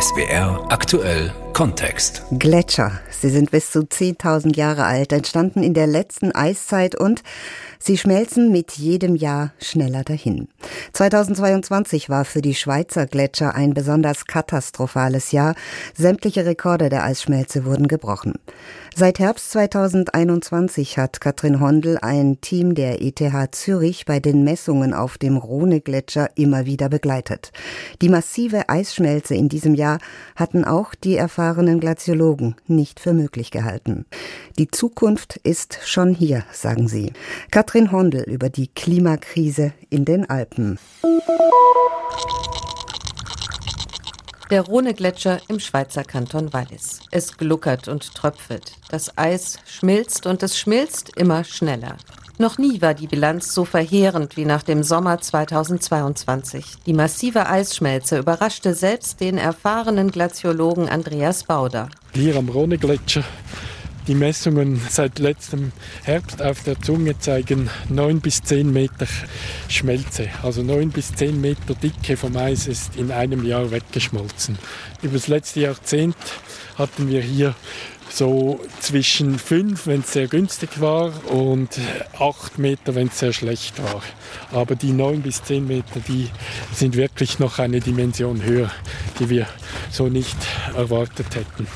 SWR aktuell Kontext. Gletscher. Sie sind bis zu 10.000 Jahre alt, entstanden in der letzten Eiszeit und Sie schmelzen mit jedem Jahr schneller dahin. 2022 war für die Schweizer Gletscher ein besonders katastrophales Jahr. Sämtliche Rekorde der Eisschmelze wurden gebrochen. Seit Herbst 2021 hat Katrin Hondel ein Team der ETH Zürich bei den Messungen auf dem Rhone-Gletscher immer wieder begleitet. Die massive Eisschmelze in diesem Jahr hatten auch die erfahrenen Glaziologen nicht für möglich gehalten. Die Zukunft ist schon hier, sagen sie. Katrin Hondel über die Klimakrise in den Alpen. Der Rhone-Gletscher im Schweizer Kanton Wallis. Es gluckert und tröpfelt. Das Eis schmilzt und es schmilzt immer schneller. Noch nie war die Bilanz so verheerend wie nach dem Sommer 2022. Die massive Eisschmelze überraschte selbst den erfahrenen Glaziologen Andreas Bauder. Hier am Rhone-Gletscher die Messungen seit letztem Herbst auf der Zunge zeigen 9 bis 10 Meter Schmelze. Also 9 bis 10 Meter Dicke vom Eis ist in einem Jahr weggeschmolzen. Über das letzte Jahrzehnt hatten wir hier so zwischen 5, wenn es sehr günstig war, und 8 Meter, wenn es sehr schlecht war. Aber die 9 bis 10 Meter, die sind wirklich noch eine Dimension höher, die wir so nicht erwartet hätten.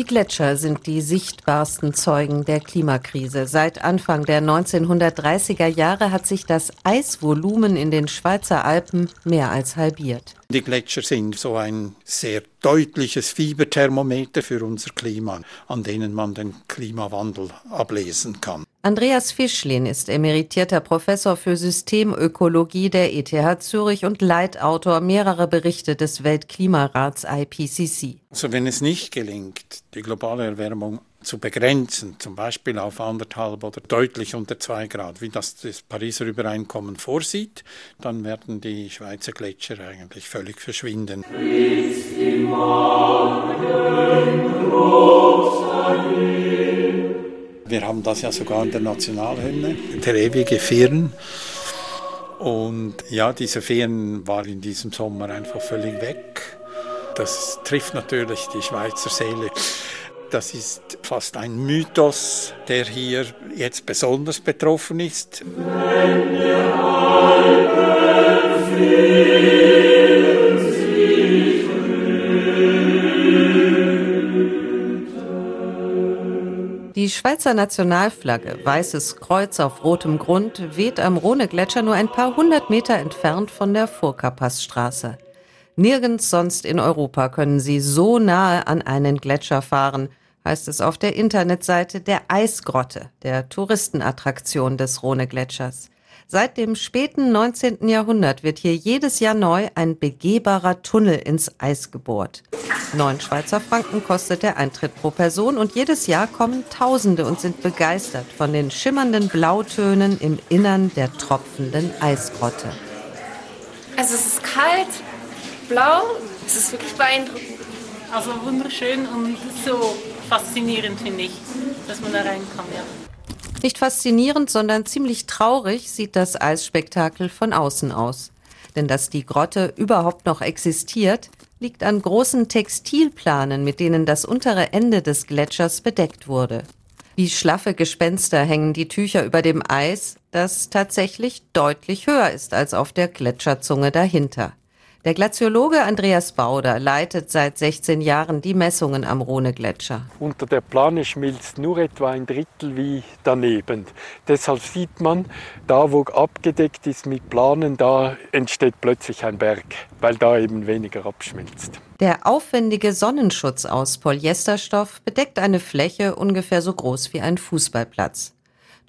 Die Gletscher sind die sichtbarsten Zeugen der Klimakrise. Seit Anfang der 1930er Jahre hat sich das Eisvolumen in den Schweizer Alpen mehr als halbiert. Die Gletscher sind so ein sehr deutliches Fieberthermometer für unser Klima, an denen man den Klimawandel ablesen kann. Andreas Fischlin ist emeritierter Professor für Systemökologie der ETH Zürich und Leitautor mehrerer Berichte des Weltklimarats IPCC. Also wenn es nicht gelingt, die globale Erwärmung zu begrenzen, zum Beispiel auf anderthalb oder deutlich unter zwei Grad, wie das das Pariser Übereinkommen vorsieht, dann werden die Schweizer Gletscher eigentlich völlig verschwinden. Wir haben das ja sogar in der Nationalhymne, der ewige Firn. Und ja, diese Firn war in diesem Sommer einfach völlig weg. Das trifft natürlich die Schweizer Seele. Das ist fast ein Mythos, der hier jetzt besonders betroffen ist. Die Schweizer Nationalflagge, weißes Kreuz auf rotem Grund, weht am Rhone-Gletscher nur ein paar hundert Meter entfernt von der Furka-Passstraße. Nirgends sonst in Europa können Sie so nahe an einen Gletscher fahren heißt es auf der Internetseite der Eisgrotte, der Touristenattraktion des Rhone-Gletschers. Seit dem späten 19. Jahrhundert wird hier jedes Jahr neu ein begehbarer Tunnel ins Eis gebohrt. Neun Schweizer Franken kostet der Eintritt pro Person und jedes Jahr kommen Tausende und sind begeistert von den schimmernden Blautönen im Innern der tropfenden Eisgrotte. Also es ist kalt, blau, es ist wirklich beeindruckend. Also wunderschön und so faszinierend, finde ich, dass man da rein kann, ja. Nicht faszinierend, sondern ziemlich traurig sieht das Eisspektakel von außen aus. Denn dass die Grotte überhaupt noch existiert, liegt an großen Textilplanen, mit denen das untere Ende des Gletschers bedeckt wurde. Wie schlaffe Gespenster hängen die Tücher über dem Eis, das tatsächlich deutlich höher ist als auf der Gletscherzunge dahinter. Der Glaziologe Andreas Bauder leitet seit 16 Jahren die Messungen am Rhone-Gletscher. Unter der Plane schmilzt nur etwa ein Drittel wie daneben. Deshalb sieht man, da wo abgedeckt ist mit Planen, da entsteht plötzlich ein Berg, weil da eben weniger abschmilzt. Der aufwendige Sonnenschutz aus Polyesterstoff bedeckt eine Fläche ungefähr so groß wie ein Fußballplatz.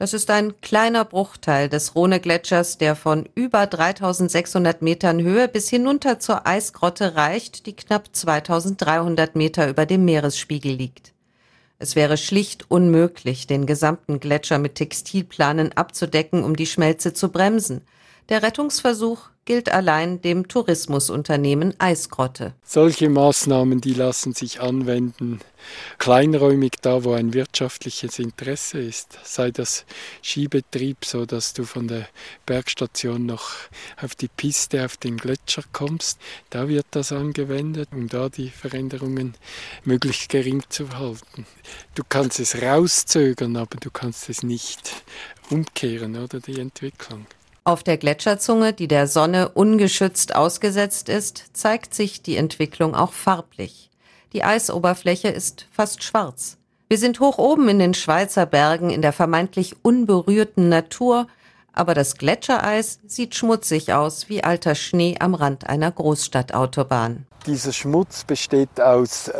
Das ist ein kleiner Bruchteil des Rhone-Gletschers, der von über 3600 Metern Höhe bis hinunter zur Eisgrotte reicht, die knapp 2300 Meter über dem Meeresspiegel liegt. Es wäre schlicht unmöglich, den gesamten Gletscher mit Textilplanen abzudecken, um die Schmelze zu bremsen. Der Rettungsversuch gilt allein dem Tourismusunternehmen Eisgrotte. Solche Maßnahmen, die lassen sich anwenden, kleinräumig da, wo ein wirtschaftliches Interesse ist, sei das Skibetrieb, so dass du von der Bergstation noch auf die Piste, auf den Gletscher kommst, da wird das angewendet, um da die Veränderungen möglichst gering zu halten. Du kannst es rauszögern, aber du kannst es nicht umkehren, oder die Entwicklung. Auf der Gletscherzunge, die der Sonne ungeschützt ausgesetzt ist, zeigt sich die Entwicklung auch farblich. Die Eisoberfläche ist fast schwarz. Wir sind hoch oben in den Schweizer Bergen in der vermeintlich unberührten Natur, aber das Gletschereis sieht schmutzig aus wie alter Schnee am Rand einer Großstadtautobahn. Dieser Schmutz besteht aus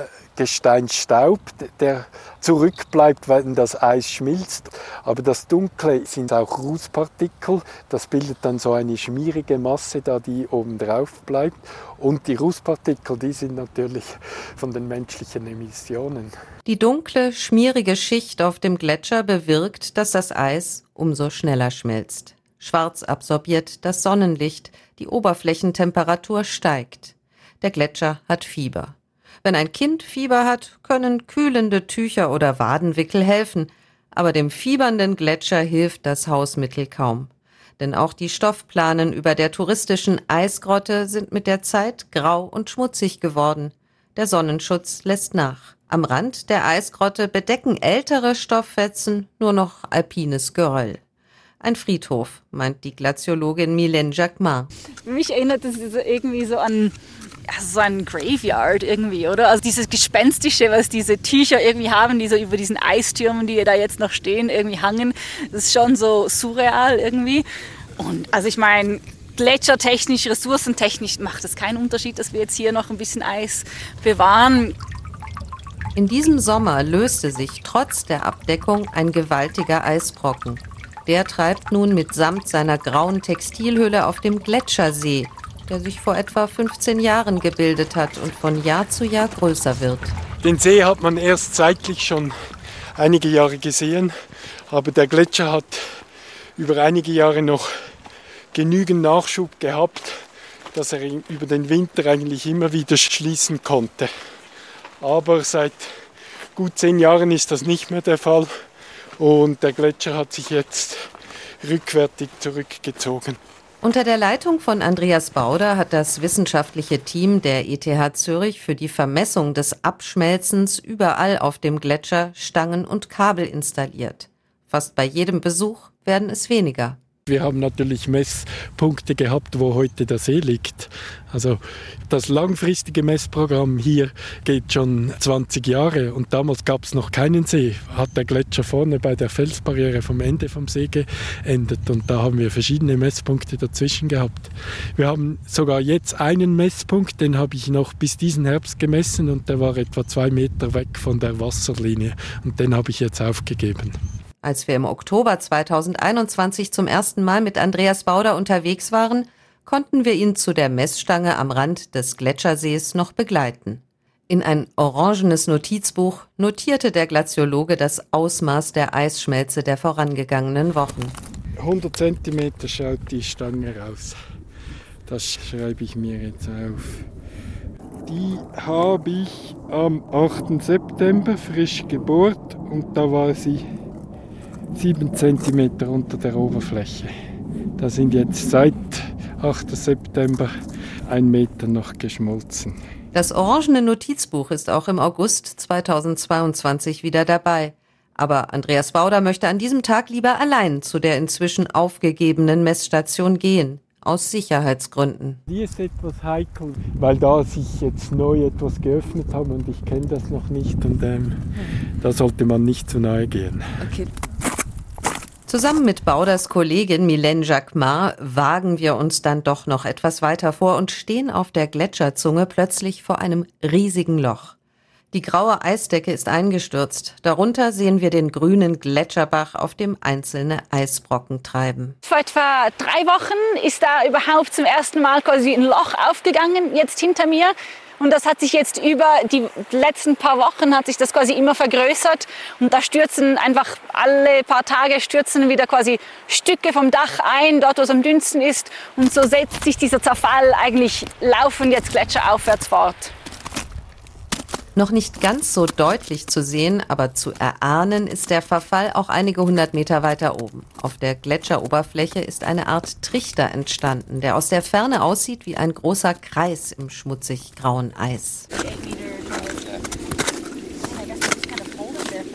Gesteinsstaub, der zurückbleibt, wenn das Eis schmilzt. Aber das Dunkle sind auch Rußpartikel. Das bildet dann so eine schmierige Masse, da die oben drauf bleibt. Und die Rußpartikel, die sind natürlich von den menschlichen Emissionen. Die dunkle, schmierige Schicht auf dem Gletscher bewirkt, dass das Eis umso schneller schmilzt. Schwarz absorbiert das Sonnenlicht, die Oberflächentemperatur steigt. Der Gletscher hat Fieber. Wenn ein Kind Fieber hat, können kühlende Tücher oder Wadenwickel helfen, aber dem fiebernden Gletscher hilft das Hausmittel kaum. Denn auch die Stoffplanen über der touristischen Eisgrotte sind mit der Zeit grau und schmutzig geworden. Der Sonnenschutz lässt nach. Am Rand der Eisgrotte bedecken ältere Stofffetzen nur noch alpines Geröll. Ein Friedhof, meint die Glaziologin Mylène Jacquemart. Mich erinnert das irgendwie so an ja, so ein Graveyard irgendwie, oder? Also dieses Gespenstische, was diese Tücher irgendwie haben, die so über diesen Eistürmen, die da jetzt noch stehen, irgendwie hangen, das ist schon so surreal irgendwie. Und also ich meine, gletschertechnisch, ressourcentechnisch macht es keinen Unterschied, dass wir jetzt hier noch ein bisschen Eis bewahren. In diesem Sommer löste sich trotz der Abdeckung ein gewaltiger Eisbrocken. Der treibt nun mitsamt seiner grauen Textilhülle auf dem Gletschersee der sich vor etwa 15 Jahren gebildet hat und von Jahr zu Jahr größer wird. Den See hat man erst seitlich schon einige Jahre gesehen, aber der Gletscher hat über einige Jahre noch genügend Nachschub gehabt, dass er über den Winter eigentlich immer wieder schließen konnte. Aber seit gut zehn Jahren ist das nicht mehr der Fall und der Gletscher hat sich jetzt rückwärtig zurückgezogen. Unter der Leitung von Andreas Bauder hat das wissenschaftliche Team der ETH Zürich für die Vermessung des Abschmelzens überall auf dem Gletscher Stangen und Kabel installiert. Fast bei jedem Besuch werden es weniger. Wir haben natürlich Messpunkte gehabt, wo heute der See liegt. Also das langfristige Messprogramm hier geht schon 20 Jahre und damals gab es noch keinen See. Hat der Gletscher vorne bei der Felsbarriere vom Ende vom See geendet und da haben wir verschiedene Messpunkte dazwischen gehabt. Wir haben sogar jetzt einen Messpunkt, den habe ich noch bis diesen Herbst gemessen und der war etwa zwei Meter weg von der Wasserlinie und den habe ich jetzt aufgegeben. Als wir im Oktober 2021 zum ersten Mal mit Andreas Bauder unterwegs waren, konnten wir ihn zu der Messstange am Rand des Gletschersees noch begleiten. In ein orangenes Notizbuch notierte der Glaziologe das Ausmaß der Eisschmelze der vorangegangenen Wochen. 100 cm schaut die Stange raus. Das schreibe ich mir jetzt auf. Die habe ich am 8. September frisch gebohrt und da war sie 7 cm unter der Oberfläche. Da sind jetzt seit 8. September ein Meter noch geschmolzen. Das orangene Notizbuch ist auch im August 2022 wieder dabei. Aber Andreas Bauder möchte an diesem Tag lieber allein zu der inzwischen aufgegebenen Messstation gehen. Aus Sicherheitsgründen. Die ist etwas heikel, weil da sich jetzt neu etwas geöffnet haben und ich kenne das noch nicht und ähm, da sollte man nicht zu nahe gehen. Okay. Zusammen mit Bauders Kollegin Mylène Jacquemart wagen wir uns dann doch noch etwas weiter vor und stehen auf der Gletscherzunge plötzlich vor einem riesigen Loch. Die graue Eisdecke ist eingestürzt. Darunter sehen wir den grünen Gletscherbach, auf dem einzelne Eisbrocken treiben. Vor etwa drei Wochen ist da überhaupt zum ersten Mal quasi ein Loch aufgegangen, jetzt hinter mir. Und das hat sich jetzt über die letzten paar Wochen hat sich das quasi immer vergrößert. Und da stürzen einfach alle paar Tage stürzen wieder quasi Stücke vom Dach ein, dort wo es am dünnsten ist. Und so setzt sich dieser Zerfall eigentlich laufend jetzt gletscheraufwärts fort. Noch nicht ganz so deutlich zu sehen, aber zu erahnen ist der Verfall auch einige hundert Meter weiter oben. Auf der Gletscheroberfläche ist eine Art Trichter entstanden, der aus der Ferne aussieht wie ein großer Kreis im schmutzig grauen Eis.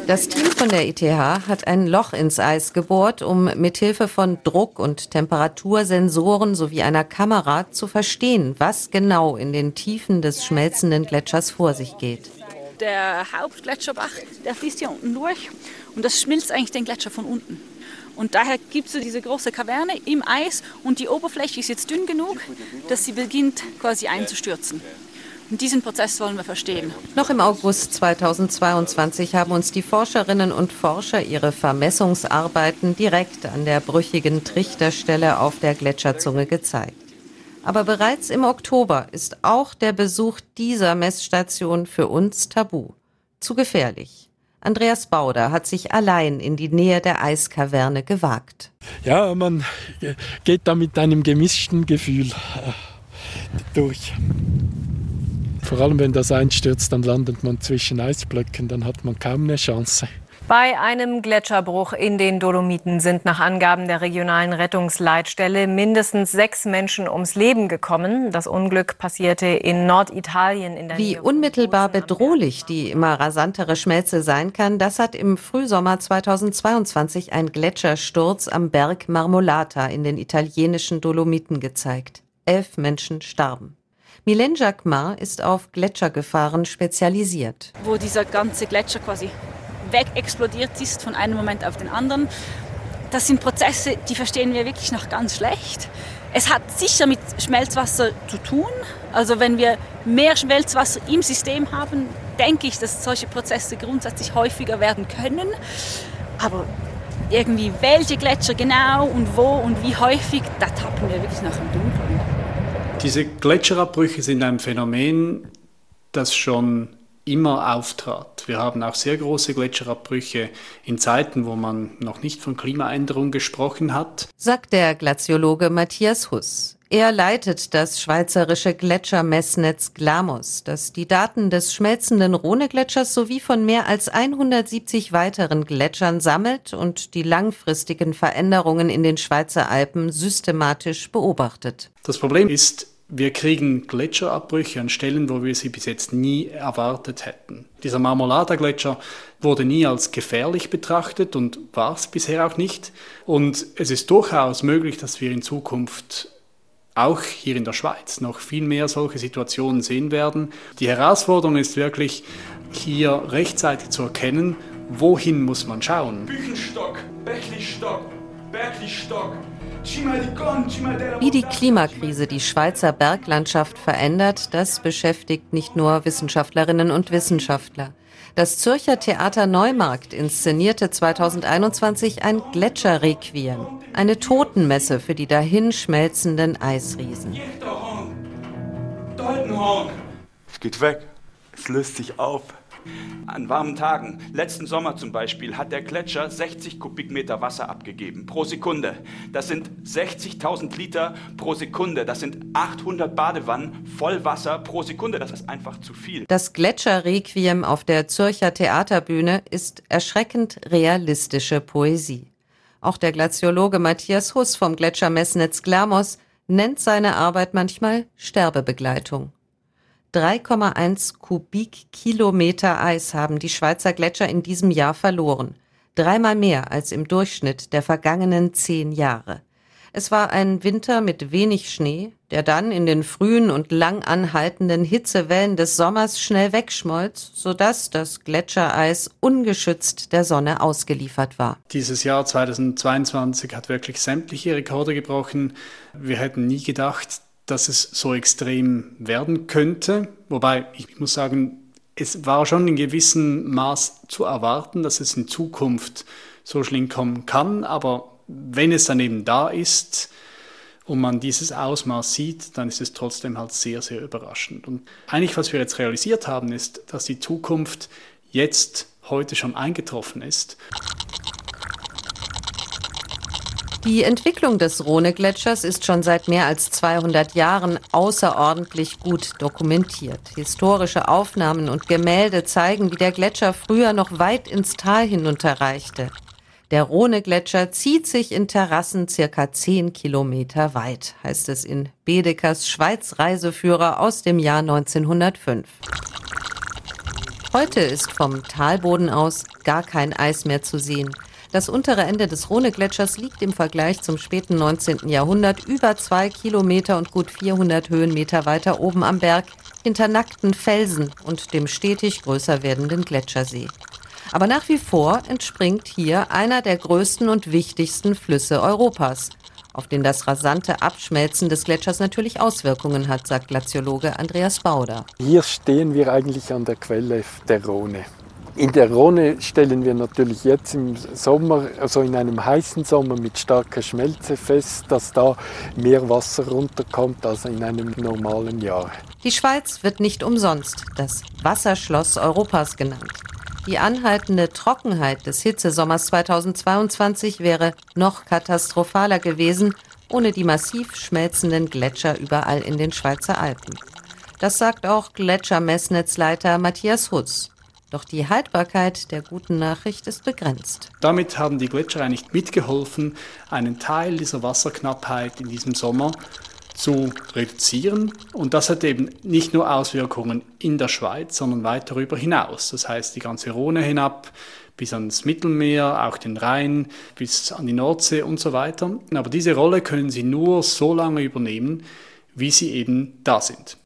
Das Team von der ETH hat ein Loch ins Eis gebohrt, um mithilfe von Druck- und Temperatursensoren sowie einer Kamera zu verstehen, was genau in den Tiefen des schmelzenden Gletschers vor sich geht. Der Hauptgletscherbach, der fließt hier unten durch und das schmilzt eigentlich den Gletscher von unten. Und daher gibt es diese große Kaverne im Eis und die Oberfläche ist jetzt dünn genug, dass sie beginnt quasi einzustürzen. Und diesen Prozess wollen wir verstehen. Noch im August 2022 haben uns die Forscherinnen und Forscher ihre Vermessungsarbeiten direkt an der brüchigen Trichterstelle auf der Gletscherzunge gezeigt. Aber bereits im Oktober ist auch der Besuch dieser Messstation für uns tabu. Zu gefährlich. Andreas Bauder hat sich allein in die Nähe der Eiskaverne gewagt. Ja, man geht da mit einem gemischten Gefühl äh, durch. Vor allem, wenn das einstürzt, dann landet man zwischen Eisblöcken, dann hat man kaum eine Chance. Bei einem Gletscherbruch in den Dolomiten sind nach Angaben der regionalen Rettungsleitstelle mindestens sechs Menschen ums Leben gekommen. Das Unglück passierte in Norditalien in der Wie unmittelbar bedrohlich die immer rasantere Schmelze sein kann, das hat im Frühsommer 2022 ein Gletschersturz am Berg Marmolata in den italienischen Dolomiten gezeigt. Elf Menschen starben. Mylène Jacquemart ist auf Gletschergefahren spezialisiert. Wo dieser ganze Gletscher quasi wegexplodiert ist von einem Moment auf den anderen. Das sind Prozesse, die verstehen wir wirklich noch ganz schlecht. Es hat sicher mit Schmelzwasser zu tun. Also wenn wir mehr Schmelzwasser im System haben, denke ich, dass solche Prozesse grundsätzlich häufiger werden können. Aber irgendwie welche Gletscher genau und wo und wie häufig, da tappen wir wirklich noch im Dunkeln. Diese Gletscherabbrüche sind ein Phänomen, das schon immer auftrat. Wir haben auch sehr große Gletscherabbrüche in Zeiten, wo man noch nicht von Klimaänderung gesprochen hat. Sagt der Glaziologe Matthias Huss. Er leitet das schweizerische Gletschermessnetz Glamos, das die Daten des schmelzenden Rhonegletschers sowie von mehr als 170 weiteren Gletschern sammelt und die langfristigen Veränderungen in den Schweizer Alpen systematisch beobachtet. Das Problem ist, wir kriegen Gletscherabbrüche an Stellen, wo wir sie bis jetzt nie erwartet hätten. Dieser Marmolada-Gletscher wurde nie als gefährlich betrachtet und war es bisher auch nicht. Und es ist durchaus möglich, dass wir in Zukunft auch hier in der Schweiz noch viel mehr solche Situationen sehen werden. Die Herausforderung ist wirklich, hier rechtzeitig zu erkennen, wohin muss man schauen. Büchenstock, Bächlistock, Berglistock, wie die Klimakrise die Schweizer Berglandschaft verändert, das beschäftigt nicht nur Wissenschaftlerinnen und Wissenschaftler. Das Zürcher Theater Neumarkt inszenierte 2021 ein Gletscherrequiem, eine Totenmesse für die dahinschmelzenden Eisriesen. Es geht weg, es löst sich auf. An warmen Tagen, letzten Sommer zum Beispiel, hat der Gletscher 60 Kubikmeter Wasser abgegeben pro Sekunde. Das sind 60.000 Liter pro Sekunde. Das sind 800 Badewannen voll Wasser pro Sekunde. Das ist einfach zu viel. Das Gletscherrequiem auf der Zürcher Theaterbühne ist erschreckend realistische Poesie. Auch der Glaziologe Matthias Huss vom Gletschermessnetz Glamos nennt seine Arbeit manchmal Sterbebegleitung. 3,1 Kubikkilometer Eis haben die Schweizer Gletscher in diesem Jahr verloren. Dreimal mehr als im Durchschnitt der vergangenen zehn Jahre. Es war ein Winter mit wenig Schnee, der dann in den frühen und lang anhaltenden Hitzewellen des Sommers schnell wegschmolz, sodass das Gletschereis ungeschützt der Sonne ausgeliefert war. Dieses Jahr 2022 hat wirklich sämtliche Rekorde gebrochen. Wir hätten nie gedacht, dass es so extrem werden könnte. Wobei ich muss sagen, es war schon in gewissem Maß zu erwarten, dass es in Zukunft so schlimm kommen kann. Aber wenn es dann eben da ist und man dieses Ausmaß sieht, dann ist es trotzdem halt sehr, sehr überraschend. Und eigentlich, was wir jetzt realisiert haben, ist, dass die Zukunft jetzt heute schon eingetroffen ist. Die Entwicklung des Rhone-Gletschers ist schon seit mehr als 200 Jahren außerordentlich gut dokumentiert. Historische Aufnahmen und Gemälde zeigen, wie der Gletscher früher noch weit ins Tal hinunterreichte. Der Rhone-Gletscher zieht sich in Terrassen circa 10 Kilometer weit, heißt es in Bedekers Schweiz-Reiseführer aus dem Jahr 1905. Heute ist vom Talboden aus gar kein Eis mehr zu sehen. Das untere Ende des Rhone-Gletschers liegt im Vergleich zum späten 19. Jahrhundert über zwei Kilometer und gut 400 Höhenmeter weiter oben am Berg hinter nackten Felsen und dem stetig größer werdenden Gletschersee. Aber nach wie vor entspringt hier einer der größten und wichtigsten Flüsse Europas, auf den das rasante Abschmelzen des Gletschers natürlich Auswirkungen hat, sagt Glaziologe Andreas Bauder. Hier stehen wir eigentlich an der Quelle der Rhone. In der Rhone stellen wir natürlich jetzt im Sommer, also in einem heißen Sommer mit starker Schmelze fest, dass da mehr Wasser runterkommt als in einem normalen Jahr. Die Schweiz wird nicht umsonst das Wasserschloss Europas genannt. Die anhaltende Trockenheit des Hitzesommers 2022 wäre noch katastrophaler gewesen, ohne die massiv schmelzenden Gletscher überall in den Schweizer Alpen. Das sagt auch Gletschermessnetzleiter Matthias Hutz. Doch die Haltbarkeit der guten Nachricht ist begrenzt. Damit haben die Gletscher eigentlich mitgeholfen, einen Teil dieser Wasserknappheit in diesem Sommer zu reduzieren. Und das hat eben nicht nur Auswirkungen in der Schweiz, sondern weit darüber hinaus. Das heißt, die ganze Rhone hinab bis ans Mittelmeer, auch den Rhein, bis an die Nordsee und so weiter. Aber diese Rolle können sie nur so lange übernehmen, wie sie eben da sind.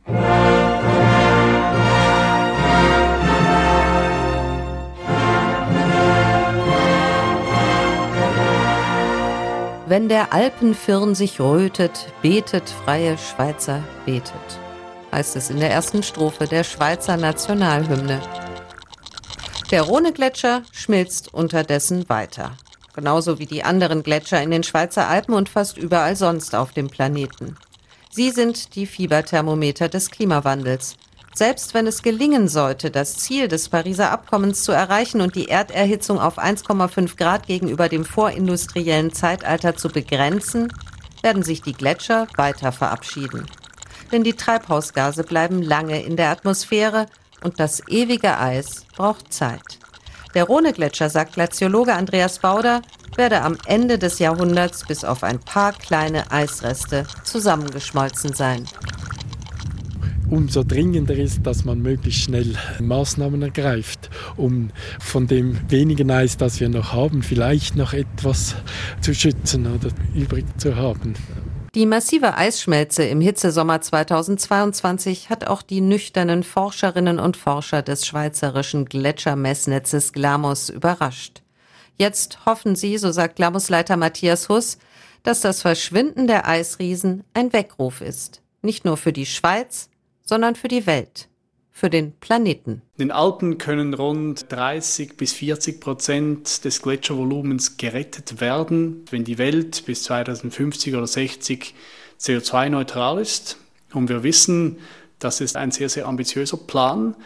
Wenn der Alpenfirn sich rötet, betet freie Schweizer, betet, heißt es in der ersten Strophe der Schweizer Nationalhymne. Der Rhone-Gletscher schmilzt unterdessen weiter. Genauso wie die anderen Gletscher in den Schweizer Alpen und fast überall sonst auf dem Planeten. Sie sind die Fieberthermometer des Klimawandels. Selbst wenn es gelingen sollte, das Ziel des Pariser Abkommens zu erreichen und die Erderhitzung auf 1,5 Grad gegenüber dem vorindustriellen Zeitalter zu begrenzen, werden sich die Gletscher weiter verabschieden. Denn die Treibhausgase bleiben lange in der Atmosphäre und das ewige Eis braucht Zeit. Der Rhone-Gletscher, sagt Glaziologe Andreas Bauder, werde am Ende des Jahrhunderts bis auf ein paar kleine Eisreste zusammengeschmolzen sein umso dringender ist, dass man möglichst schnell Maßnahmen ergreift, um von dem wenigen Eis, das wir noch haben, vielleicht noch etwas zu schützen oder übrig zu haben. Die massive Eisschmelze im Hitzesommer 2022 hat auch die nüchternen Forscherinnen und Forscher des schweizerischen Gletschermessnetzes Glamos überrascht. Jetzt hoffen sie, so sagt Glamos-Leiter Matthias Huss, dass das Verschwinden der Eisriesen ein Weckruf ist. Nicht nur für die Schweiz, sondern für die Welt, für den Planeten. In den Alpen können rund 30 bis 40 Prozent des Gletschervolumens gerettet werden, wenn die Welt bis 2050 oder 60 CO2-neutral ist. Und wir wissen, das ist ein sehr, sehr ambitiöser Plan.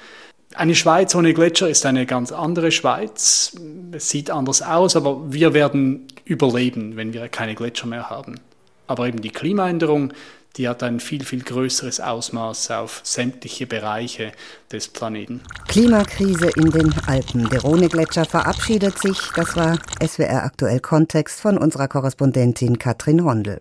Eine Schweiz ohne Gletscher ist eine ganz andere Schweiz. Es sieht anders aus, aber wir werden überleben, wenn wir keine Gletscher mehr haben. Aber eben die Klimaänderung, die hat ein viel, viel größeres Ausmaß auf sämtliche Bereiche des Planeten. Klimakrise in den Alpen. Der Rhone-Gletscher verabschiedet sich. Das war SWR aktuell Kontext von unserer Korrespondentin Katrin Hondel.